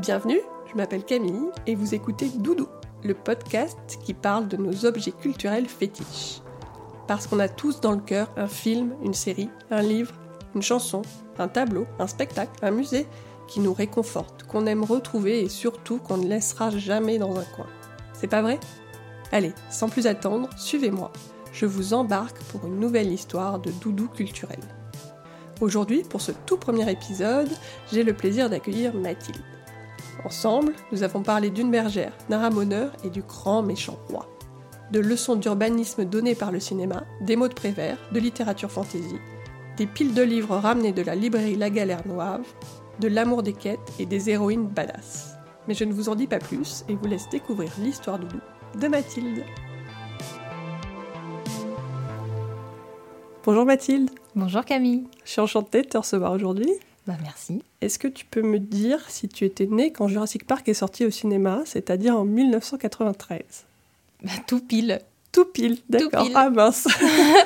Bienvenue, je m'appelle Camille et vous écoutez Doudou, le podcast qui parle de nos objets culturels fétiches. Parce qu'on a tous dans le cœur un film, une série, un livre, une chanson, un tableau, un spectacle, un musée qui nous réconforte, qu'on aime retrouver et surtout qu'on ne laissera jamais dans un coin. C'est pas vrai? Allez, sans plus attendre, suivez-moi. Je vous embarque pour une nouvelle histoire de doudou culturel. Aujourd'hui, pour ce tout premier épisode, j'ai le plaisir d'accueillir Mathilde. Ensemble, nous avons parlé d'une bergère, d'un ramoneur et du grand méchant roi. De leçons d'urbanisme données par le cinéma, des mots de Prévert, de littérature fantasy, des piles de livres ramenés de la librairie La Galère Noire, de l'amour des quêtes et des héroïnes badass. Mais je ne vous en dis pas plus et vous laisse découvrir l'histoire doudou de Mathilde. Bonjour Mathilde. Bonjour Camille. Je suis enchantée de te recevoir aujourd'hui. Bah merci. Est-ce que tu peux me dire si tu étais née quand Jurassic Park est sorti au cinéma, c'est-à-dire en 1993 bah, Tout pile. Tout pile, d'accord. Ah mince.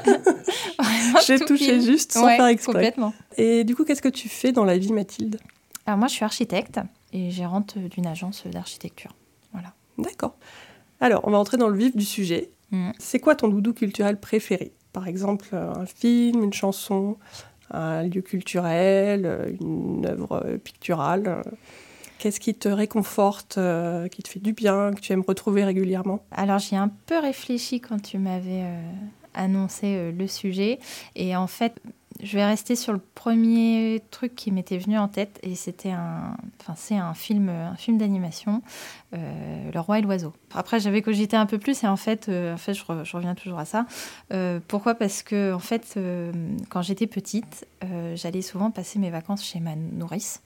J'ai touché juste sans faire exprès. Complètement. Et du coup, qu'est-ce que tu fais dans la vie, Mathilde? Alors moi, je suis architecte et gérante d'une agence d'architecture. Voilà. D'accord. Alors, on va entrer dans le vif du sujet. Mm. C'est quoi ton doudou culturel préféré? Par exemple, un film, une chanson, un lieu culturel, une œuvre picturale Qu'est-ce qui te réconforte, euh, qui te fait du bien, que tu aimes retrouver régulièrement? Alors j'y ai un peu réfléchi quand tu m'avais euh, annoncé euh, le sujet. Et en fait, je vais rester sur le premier truc qui m'était venu en tête. Et c'était un, enfin, c'est un film, un film d'animation, Le Roi et l'Oiseau. Après, j'avais cogité un peu plus et en fait, en fait je, reviens toujours à ça. pourquoi? Parce que en fait, quand j'étais petite, j'allais souvent passer mes vacances chez ma nourrice.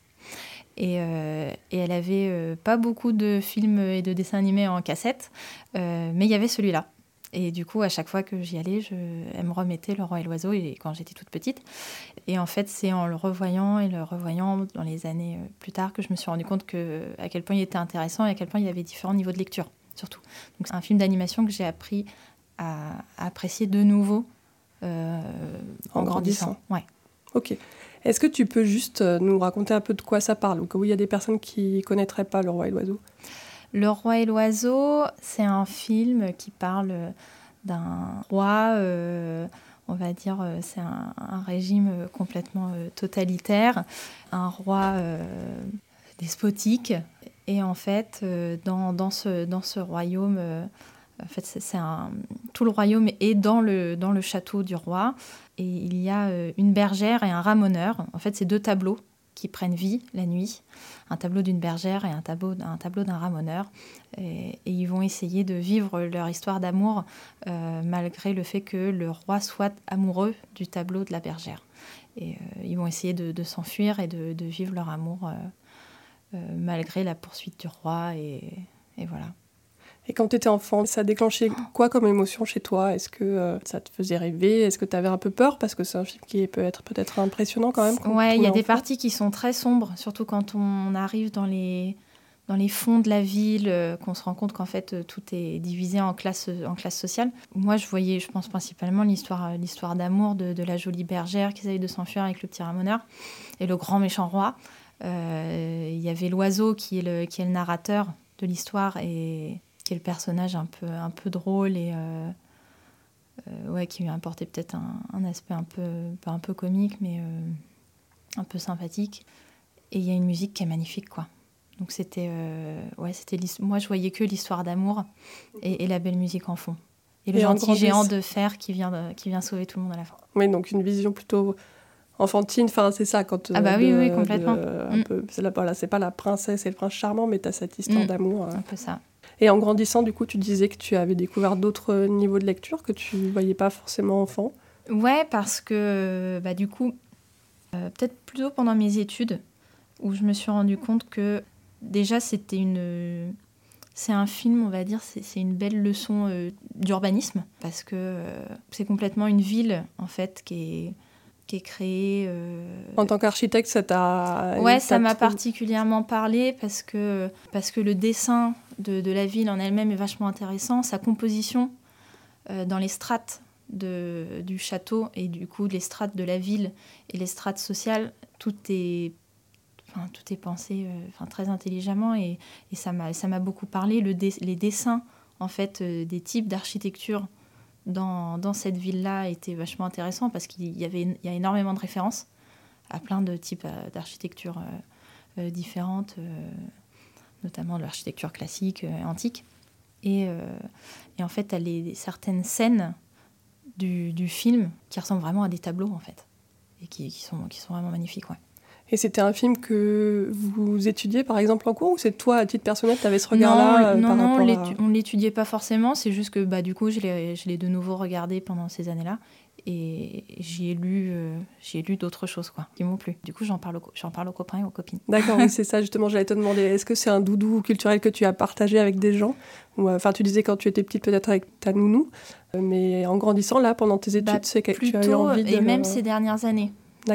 Euh, et, elle avait euh, pas beaucoup de films et de dessins animés en cassette, euh, mais il y avait celui-là. Et du coup, à chaque fois que j'y allais, je, elle me remettait Le Roi et l'Oiseau, et quand j'étais toute petite. Et en fait, c'est en le revoyant et le revoyant dans les années plus tard que je me suis rendu compte que, à quel point il était intéressant et à quel point il y avait différents niveaux de lecture, surtout. Donc, c'est un film d'animation que j'ai appris à, apprécier de nouveau en, en, grandissant. Ouais. Ok. Est-ce que tu peux juste euh, nous raconter un peu de quoi ça parle, ou où il y a des personnes qui ne connaîtraient pas Le Roi et l'Oiseau Le Roi et l'Oiseau, c'est un film qui parle d'un roi, euh, on va dire, euh, c'est un, régime complètement totalitaire, un roi despotique. Et en fait, dans, dans, ce, dans ce royaume, en fait, c'est un, tout le royaume est dans le, dans le château du roi et il y a euh, une bergère et un ramoneur. En fait, c'est deux tableaux qui prennent vie la nuit, un tableau d'une bergère et un tableau, un tableau d'un ramoneur. Et, ils vont essayer de vivre leur histoire d'amour euh, malgré le fait que le roi soit amoureux du tableau de la bergère. Et euh, ils vont essayer de, s'enfuir et de, vivre leur amour malgré la poursuite du roi. et voilà. Et quand tu étais enfant, ça déclenchait quoi comme émotion chez toi? Est-ce que euh, ça te faisait rêver? Est-ce que tu avais un peu peur? Parce que c'est un film qui peut être peut-être impressionnant quand même. Ouais, il y a des parties qui sont très sombres, surtout quand on arrive dans les, dans les fonds de la ville, euh, qu'on se rend compte qu'en fait euh, tout est divisé en classes en classe sociales. Moi, je voyais, je pense principalement l'histoire, l'histoire d'amour de, de, la jolie bergère qui essaye de s'enfuir avec le petit ramoneur et le grand méchant roi. Il y avait l'oiseau qui est le, qui est le narrateur de l'histoire et qui est le personnage un peu, un peu drôle et euh, euh, ouais, qui lui a apporté peut-être un, aspect un peu, pas un peu comique, mais euh, un peu sympathique. Et il y a une musique qui est magnifique, quoi. Donc c'était, ouais, c'était moi je voyais que l'histoire d'amour et, la belle musique en fond. Et le gentil géant de fer qui vient, qui vient sauver tout le monde à la fin. Oui, donc une vision plutôt enfantine, enfin c'est ça quand ah bah oui oui complètement. Mm. c'est là, c'est pas la princesse et le prince charmant, mais tu as cette histoire mm. d'amour. Un peu ça. Et en grandissant, du coup, tu disais que tu avais découvert d'autres niveaux de lecture que tu ne voyais pas forcément enfant. Ouais, parce que bah, du coup, euh, peut-être plutôt pendant mes études, où je me suis rendu compte que déjà c'était une. C'est un film, on va dire, c'est une belle leçon euh, d'urbanisme, parce que euh, c'est complètement une ville, en fait, qui est, qui est créée. En tant qu'architecte, ça t'a. Ouais, ça m'a particulièrement parlé parce que, parce que le dessin de, la ville en elle-même est vachement intéressant. Sa composition euh, dans les strates de, du château et du coup les strates de la ville et les strates sociales, tout est, Enfin, tout est pensé enfin, très intelligemment et, et ça m'a beaucoup parlé. Le les dessins, en fait, des types d'architecture dans, cette ville-là étaient vachement intéressants parce qu'il y avait il y a énormément de références à plein de types d'architecture différentes, notamment de l'architecture classique, antique. Et, et, en fait, elle est certaines scènes du, film qui ressemblent vraiment à des tableaux, en fait, et qui, sont, vraiment magnifiques. Et c'était un film que vous étudiez par exemple en cours ou c'est toi à titre personnel tu avais ce regard-là Non, non, non on l'étudiait pas forcément, c'est juste que bah, du coup je l'ai de nouveau regardé pendant ces années-là et j'y ai lu, euh, lu d'autres choses quoi, qui m'ont plu. Du coup j'en parle, j'en parle aux copains et aux copines. D'accord, oui, c'est ça justement, j'allais te demander, est-ce que c'est un doudou culturel que tu as partagé avec des gens euh, Enfin tu disais quand tu étais petite peut-être avec ta nounou, euh, mais en grandissant là pendant tes études, bah, c'est quelque chose que tu as eu envie de... Et même ces dernières années.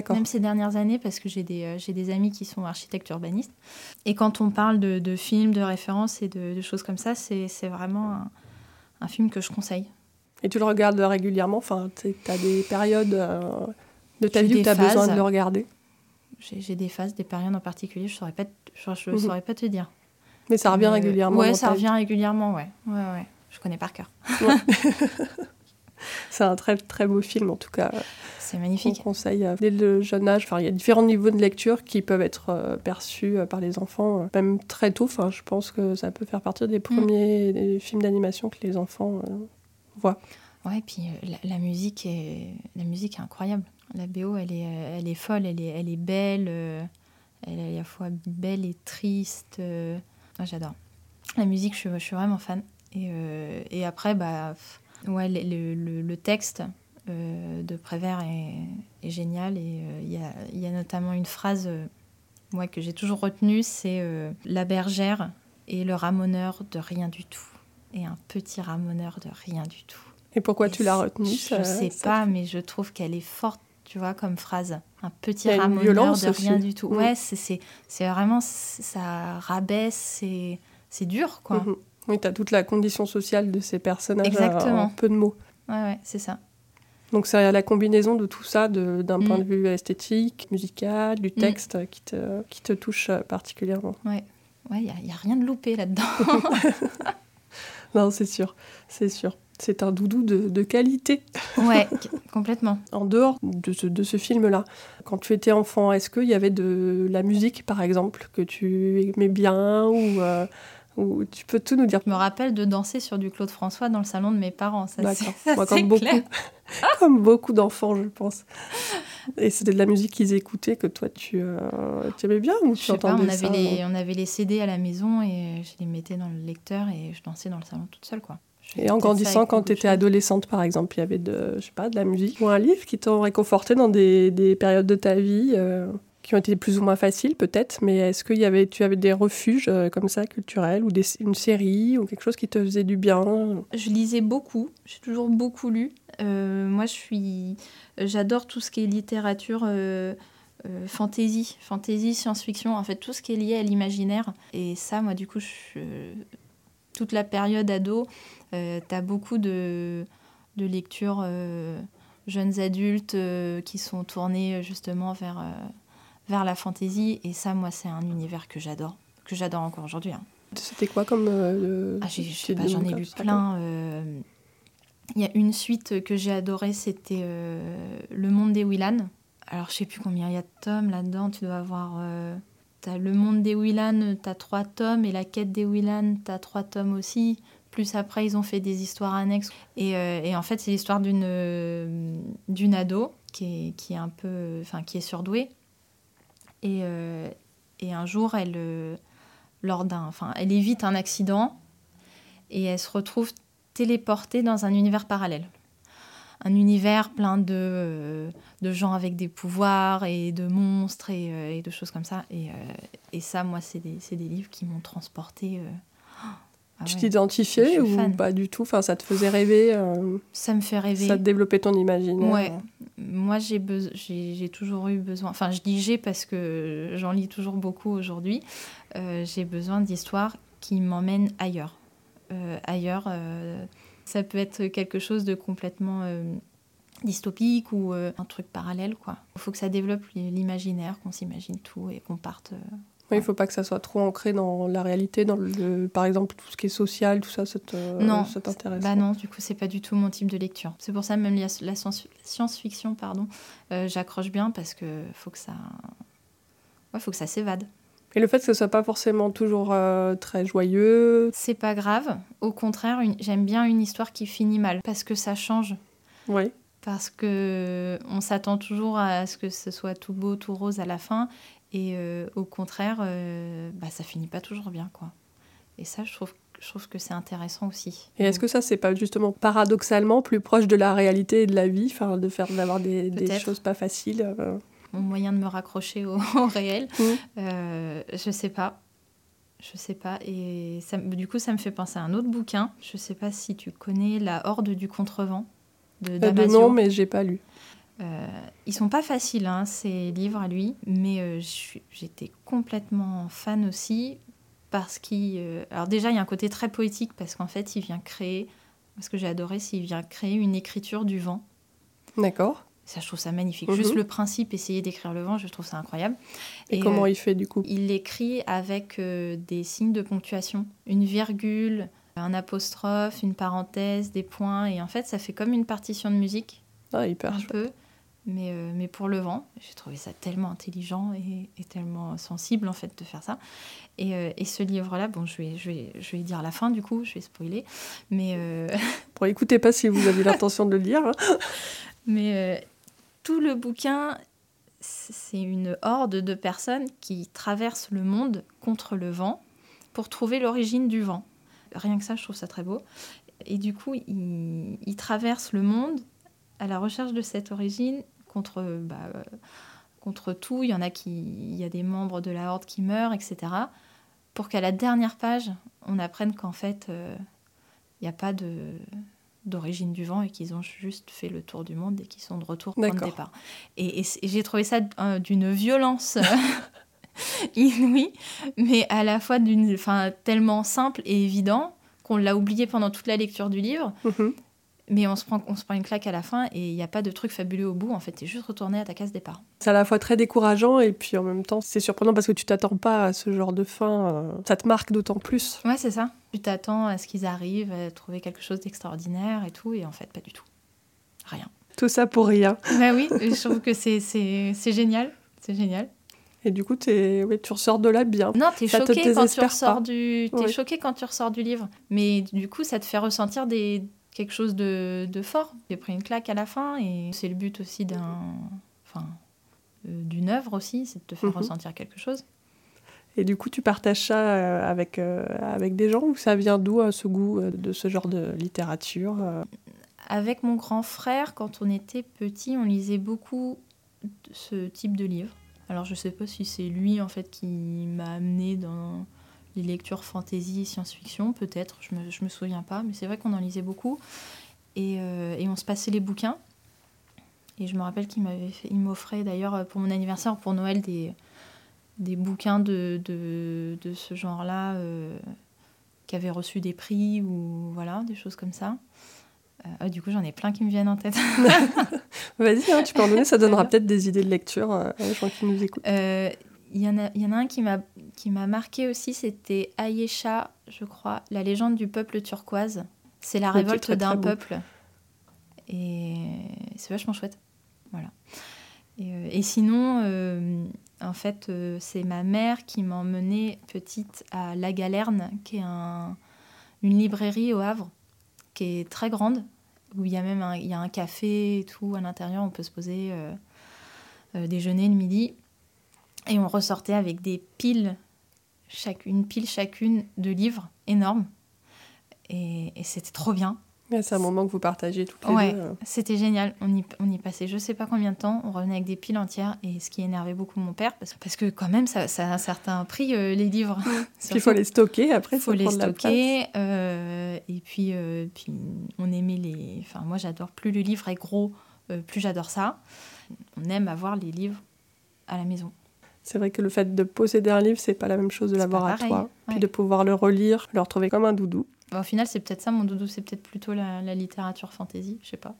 Même ces dernières années, parce que j'ai des, euh, des amis qui sont architectes urbanistes. Et quand on parle de, de films, de références et de, choses comme ça, c'est vraiment un, un, film que je conseille. Et tu le regardes régulièrement? Enfin, tu as des périodes euh, de ta vie où tu as besoin de le regarder? J'ai des phases, des périodes en particulier, je ne saurais, pas, je, mhm. saurais pas te dire. Mais ça revient régulièrement Ouais, ça revient régulièrement, ouais. ouais, ouais. Je connais par cœur. c'est un très, très beau film, en tout cas. C'est magnifique. On conseille euh, dès le jeune âge. Enfin, il y a différents niveaux de lecture qui peuvent être euh, perçus euh, par les enfants, même très tôt. Enfin, je pense que ça peut faire partie des premiers films d'animation que les enfants voient. Ouais, et puis la, musique est la musique est incroyable. La BO, elle est elle est folle, elle est elle est belle, elle est à la fois belle et triste. J'adore. La musique, je, je, suis vraiment fan. Et, et après, bah ouais, le, le, le texte euh, de Prévert est, génial. Et euh, il y, a, notamment une phrase euh, moi, que j'ai toujours retenue, c'est La bergère et le ramoneur de rien du tout. Et un petit ramoneur de rien du tout. Et pourquoi tu l'as retenue Je ne sais pas, mais je trouve qu'elle est forte, tu vois, comme phrase. Un petit ramoneur de rien du tout. Mm. Ouais, c'est vraiment, ça rabaisse, c'est dur, quoi. Mm-hmm. Oui, tu as toute la condition sociale de ces personnages Exactement. en peu de mots. Ouais, ouais, c'est ça. Donc c'est la combinaison de tout ça, d'un point de mm. vue esthétique, musical, du mm. texte qui, te, qui te touche particulièrement. Ouais, il ouais, n'y a, a, rien de loupé là-dedans. non, c'est sûr, c'est sûr. C'est un doudou de, de, qualité. Ouais, complètement. en dehors de ce, de ce film-là, quand tu étais enfant, est-ce qu'il y avait de la musique, par exemple, que tu aimais bien ou euh, ou tu peux tout nous dire. Je me rappelle de danser sur du Claude François dans le salon de mes parents. Ça, Moi, comme, beaucoup, comme beaucoup d'enfants, je pense. Et c'était de la musique qu'ils écoutaient que toi, tu, euh, tu aimais bien ou tu entendais on, avait les, on avait les CD à la maison et je les mettais dans le lecteur et je dansais dans le salon toute seule. quoi. et en grandissant, quand tu étais adolescente, par exemple, il y avait de, je sais pas, de la musique ou un livre qui t'ont réconforté dans des, des, périodes de ta vie euh qui ont été plus ou moins faciles peut-être, mais est-ce que y avait, tu avais des refuges euh, comme ça culturels ou des, une série ou quelque chose qui te faisait du bien? Je lisais beaucoup, j'ai toujours beaucoup lu. Euh, moi, je suis, j'adore tout ce qui est littérature. Euh, fantasy, fantasy, science-fiction, en fait tout ce qui est lié à l'imaginaire. Et ça, moi, du coup, toute la période ado, tu as beaucoup de, de lectures jeunes adultes qui sont tournées justement vers vers la fantaisie. Et ça, moi, c'est un univers que j'adore, que j'adore encore aujourd'hui. Hein. C'était quoi comme. Euh, ah, j'en ai lu plein. Euh, il y a une suite que j'ai adorée, c'était euh, Le Monde des Willan. Alors, je sais plus combien il y a de tomes là-dedans. Tu dois avoir. Le Monde des Willan, tu as trois tomes. Et La Quête des Willan, tu as trois tomes aussi. Plus après, ils ont fait des histoires annexes. Et, et en fait, c'est l'histoire d'une d'une ado qui est, qui est un peu. Enfin, qui est surdouée et, euh, et un jour, elle, euh, lors d'un, enfin, elle évite un accident et elle se retrouve téléportée dans un univers parallèle. Un univers plein de, euh, de gens avec des pouvoirs et de monstres et, et de choses comme ça. Et, et ça, moi, c'est des, des, livres qui m'ont transportée ah tu t'identifiais ou pas du tout? Enfin, Ça te faisait rêver euh, Ça me fait rêver. Ça te développait ton imaginaire Ouais. Moi, j'ai, toujours eu besoin. Enfin, je dis j'ai parce que j'en lis toujours beaucoup aujourd'hui. Euh, j'ai besoin d'histoires qui m'emmènent ailleurs. Euh, ailleurs, ça peut être quelque chose de complètement dystopique ou euh, un truc parallèle quoi. Il faut que ça développe l'imaginaire, qu'on s'imagine tout et qu'on parte. Euh, il ne faut pas que ça soit trop ancré dans la réalité, dans le, par exemple tout ce qui est social, tout ça, ça t'intéresse Bah non, du coup c'est pas du tout mon type de lecture. C'est pour ça même la, la science-fiction, pardon, euh, j'accroche bien parce que faut que ça, ouais, faut que ça s'évade. Et le fait que ce soit pas forcément toujours très joyeux C'est pas grave. Au contraire, j'aime bien une histoire qui finit mal parce que ça change. Oui parce que on s'attend toujours à ce que ce soit tout beau, tout rose à la fin, et euh, au contraire, euh, bah, ça finit pas toujours bien, quoi. Et ça, je trouve, je trouve que c'est intéressant aussi. Et est-ce que ça, c'est pas justement paradoxalement plus proche de la réalité et de la vie, enfin, de faire d'avoir des, des, choses pas faciles euh? Mon moyen de me raccrocher au, réel, mmh. je sais pas. Je sais pas. Et ça, du coup, ça me fait penser à un autre bouquin. Je sais pas si tu connais La Horde du Contrevent de, de nom, mais j'ai pas lu. Euh, ils sont pas faciles, hein, ces livres à lui, mais euh, j'étais complètement fan aussi parce qu'il. Euh, alors, déjà, il y a un côté très poétique parce qu'en fait, il vient créer. Ce que j'ai adoré, c'est qu'il vient créer une écriture du vent. D'accord. Ça, je trouve ça magnifique. Mhm. Juste le principe, essayer d'écrire le vent, je trouve ça incroyable. Et, comment il fait du coup? Il l'écrit avec des signes de ponctuation, une virgule, un apostrophe, une parenthèse, des points, et en fait, ça fait comme une partition de musique. Ah, hyper un peu, mais, euh, mais pour le vent. J'ai trouvé ça tellement intelligent et, tellement sensible, en fait, de faire ça. Et, euh, et ce livre-là, bon, je vais, je, vais, je vais dire la fin, du coup, je vais spoiler, mais... Euh... Bon, écoutez pas si vous avez l'intention de le lire. Hein. Mais euh, tout le bouquin, c'est une horde de personnes qui traversent le monde contre le vent pour trouver l'origine du vent rien que ça, je trouve ça très beau. Et du coup, il, traverse le monde à la recherche de cette origine contre, bah, contre tout. Il y en a qui, il y a des membres de la horde qui meurent, etc. Pour qu'à la dernière page, on apprenne qu'en fait, euh, il n'y a pas de d'origine du vent et qu'ils ont juste fait le tour du monde et qu'ils sont de retour point de départ. Et, j'ai trouvé ça euh, d'une violence inouï, mais à la fois d'une, tellement simple et évident qu'on l'a oublié pendant toute la lecture du livre. Mhm. Mais on se, prend, on se prend une claque à la fin et il n'y a pas de truc fabuleux au bout. En fait, tu es juste retourné à ta case départ. C'est à la fois très décourageant et puis en même temps, c'est surprenant parce que tu t'attends pas à ce genre de fin. Euh, ça te marque d'autant plus. Ouais, c'est ça. Tu t'attends à ce qu'ils arrivent, à trouver quelque chose d'extraordinaire et tout. Et en fait, pas du tout. Rien. Tout ça pour rien. Bah oui, je trouve que c'est génial. C'est génial. Et du coup, es... Oui, tu ressors de là bien. Non, tu es, choqué quand tu, ressors du... es choqué quand tu ressors du livre. Mais du coup, ça te fait ressentir des... quelque chose de, de fort. J'ai pris une claque à la fin et c'est le but aussi d'un... Enfin, euh, d'une œuvre aussi, c'est de te faire mhm. ressentir quelque chose. Et du coup, tu partages ça euh, avec, euh, avec des gens ou ça vient d'où ce goût de ce genre de littérature Avec mon grand frère, quand on était petit, on lisait beaucoup ce type de livres. Alors je sais pas si c'est lui en fait qui m'a amené dans les lectures fantasy et science-fiction, peut-être, je me, je me souviens pas, mais c'est vrai qu'on en lisait beaucoup. Et, euh, et, on se passait les bouquins. Et je me rappelle qu'il m'avait il m'offrait d'ailleurs pour mon anniversaire, pour Noël, des, des bouquins de, de, de ce genre-là euh, qui avaient reçu des prix ou voilà, des choses comme ça. Euh, du coup, j'en ai plein qui me viennent en tête. Vas-y, hein, tu peux en donner, ça donnera peut-être des idées de lecture euh, aux gens qui nous écoutent. Il euh, y, en a, y en a un qui m'a marqué aussi, c'était Ayesha, je crois, La légende du peuple turquoise. C'est la révolte d'un peuple. Et c'est vachement chouette. Voilà. Et, et sinon, en fait, c'est ma mère qui m'a emmenée petite à La Galerne, qui est un, une librairie au Havre, qui est très grande où il y a même un, il y a un café et tout à l'intérieur, on peut se poser, euh, euh, déjeuner le midi. Et on ressortait avec des piles, chaque, une pile chacune de livres énormes. Et, c'était trop bien. c'est un moment que vous partagez toutes les ouais, deux. Euh. C'était génial. On y, on y passait je sais pas combien de temps. On revenait avec des piles entières. Et ce qui énervait beaucoup mon père, parce, parce que quand même, ça, ça a un certain prix, les livres. Il faut les stocker après. Il faut les stocker. et puis, puis, on aimait les. Enfin, moi, j'adore. Plus le livre est gros, plus j'adore ça. On aime avoir les livres à la maison. C'est vrai que le fait de posséder un livre, c'est pas la même chose de l'avoir à toi. Puis de pouvoir le relire, le retrouver comme un doudou. Bah, au final, c'est peut-être ça, mon doudou, c'est peut-être plutôt la, littérature fantasy, je sais pas.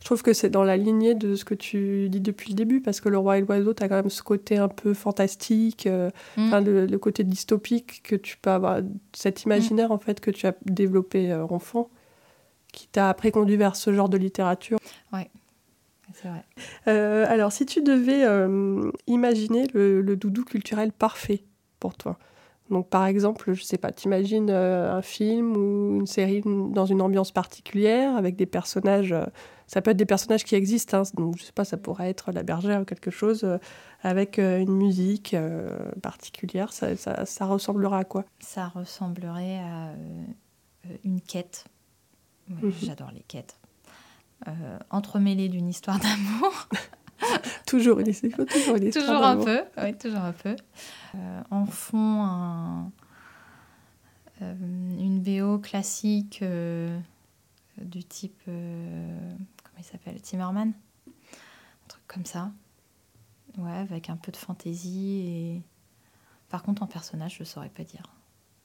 Je trouve que c'est dans la lignée de ce que tu dis depuis le début, parce que le roi et l'oiseau, tu as quand même ce côté un peu fantastique, euh, Mm. le, le côté dystopique que tu peux avoir, cet imaginaire en fait que tu as développé euh, enfant, qui t'a après conduit vers ce genre de littérature. C'est vrai. Euh, alors, si tu devais euh, imaginer le, le doudou culturel parfait pour toi, donc par exemple, je sais pas, t'imagines euh, un film ou une série dans une ambiance particulière avec des personnages, euh, ça peut être des personnages qui existent, hein, donc je sais pas, ça pourrait être la bergère ou quelque chose avec une musique particulière, ça, ça, ça ressemblera à quoi? Ça ressemblerait à une quête. Ouais, Mhm. J'adore les quêtes. Euh, entremêlée d'une histoire d'amour. Toujours une faut toujours une histoire toujours un peu. Oui, toujours un peu. Euh, en fond, un- euh, une VO classique du type. comment il s'appelle Timmerman Un truc comme ça. Ouais, avec un peu de fantaisie et. Par contre, en personnage, je ne saurais pas dire.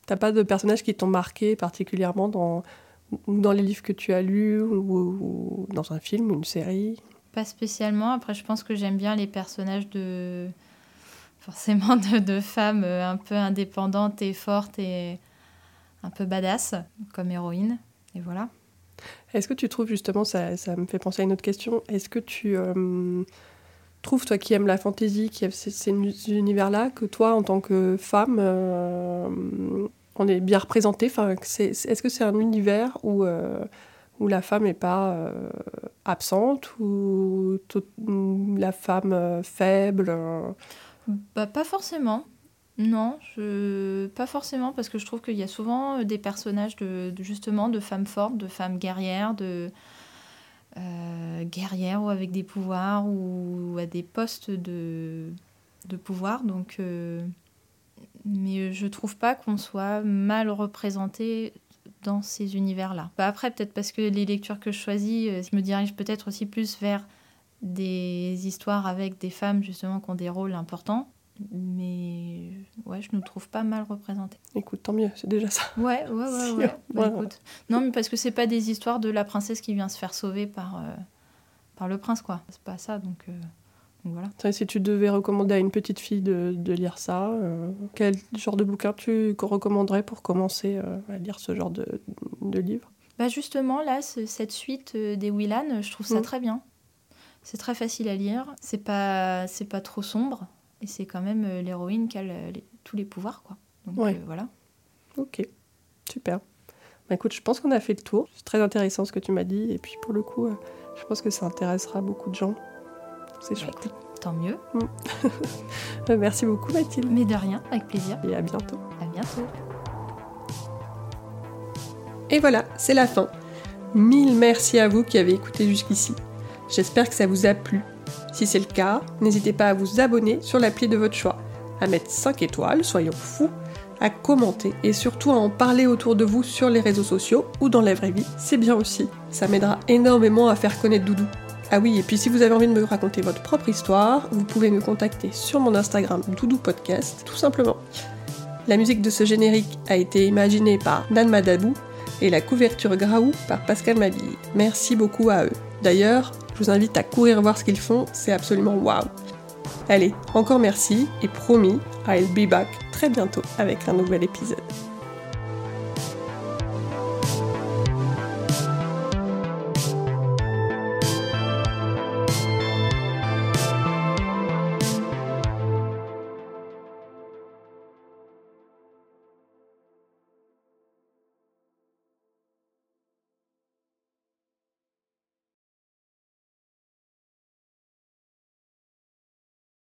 T'as pas de personnages qui t'ont marqué particulièrement dans, dans les livres que tu as lus ou, ou dans un film ou une série? Pas spécialement. Après, je pense que j'aime bien les personnages de. Forcément, de, de femmes euh, un peu indépendantes et fortes et un peu badass, comme héroïne. Et voilà. Est-ce que tu trouves justement, ça, ça me fait penser à une autre question, est-ce que tu euh, trouves, toi qui aimes la fantaisie, qui aime ces, ces univers-là, que toi, en tant que femme, euh, on est bien représenté enfin, Est-ce que c'est un univers où, euh, où la femme n'est pas euh, absente ou tout- la femme euh, faible Bah, pas forcément. Non, je... pas forcément, parce que je trouve qu'il y a souvent des personnages de, justement de femmes fortes, de femmes guerrières, de guerrières ou avec des pouvoirs ou à des postes de, de pouvoir. Donc, mais je trouve pas qu'on soit mal représenté dans ces univers-là. Bah, après, peut-être parce que les lectures que je choisis, euh, je me dirige peut-être aussi plus vers des histoires avec des femmes justement qui ont des rôles importants. Mais ouais, je nous trouve pas mal représentés. Écoute, tant mieux, c'est déjà ça. Ouais, ouais, ouais, Si, ouais. Bah, ouais. écoute. Non, mais parce que c'est pas des histoires de la princesse qui vient se faire sauver par, euh, par le prince, quoi. C'est pas ça, donc, euh, donc voilà. Si tu devais recommander à une petite fille de, de lire ça, euh, quel genre de bouquin tu recommanderais pour commencer euh, à lire ce genre de, de livre? Bah justement, là, ce- cette suite euh, des Willan, je trouve ça Mm. très bien. C'est très facile à lire. C'est pas, c'est pas trop sombre. Et c'est quand même euh, l'héroïne qui a le- les- tous les pouvoirs, quoi. Donc Ouais. euh, voilà. Ok, super. Bah, écoute, je pense qu'on a fait le tour. C'est très intéressant ce que tu m'as dit. Et puis pour le coup, euh, je pense que ça intéressera beaucoup de gens. C'est Bah, chouette. tant mieux. Euh, Merci beaucoup Mathilde. Mais de rien, avec plaisir. Et à bientôt. À bientôt. Et voilà, c'est la fin. Mille merci à vous qui avez écouté jusqu'ici. J'espère que ça vous a plu. Si c'est le cas, n'hésitez pas à vous abonner sur l'appli de votre choix, à mettre 5 étoiles, soyons fous, à commenter et surtout à en parler autour de vous sur les réseaux sociaux ou dans la vraie vie, c'est bien aussi. Ça m'aidera énormément à faire connaître Doudou. Ah oui, et puis si vous avez envie de me raconter votre propre histoire, vous pouvez me contacter sur mon Instagram Doudou Podcast, tout simplement. La musique de ce générique a été imaginée par Dan Madabou et la couverture Graou par Pascal Mabille. Merci beaucoup à eux. D'ailleurs, je vous invite à courir voir ce qu'ils font, c'est absolument waouh. Allez, encore merci et promis, I'll be back très bientôt avec un nouvel épisode.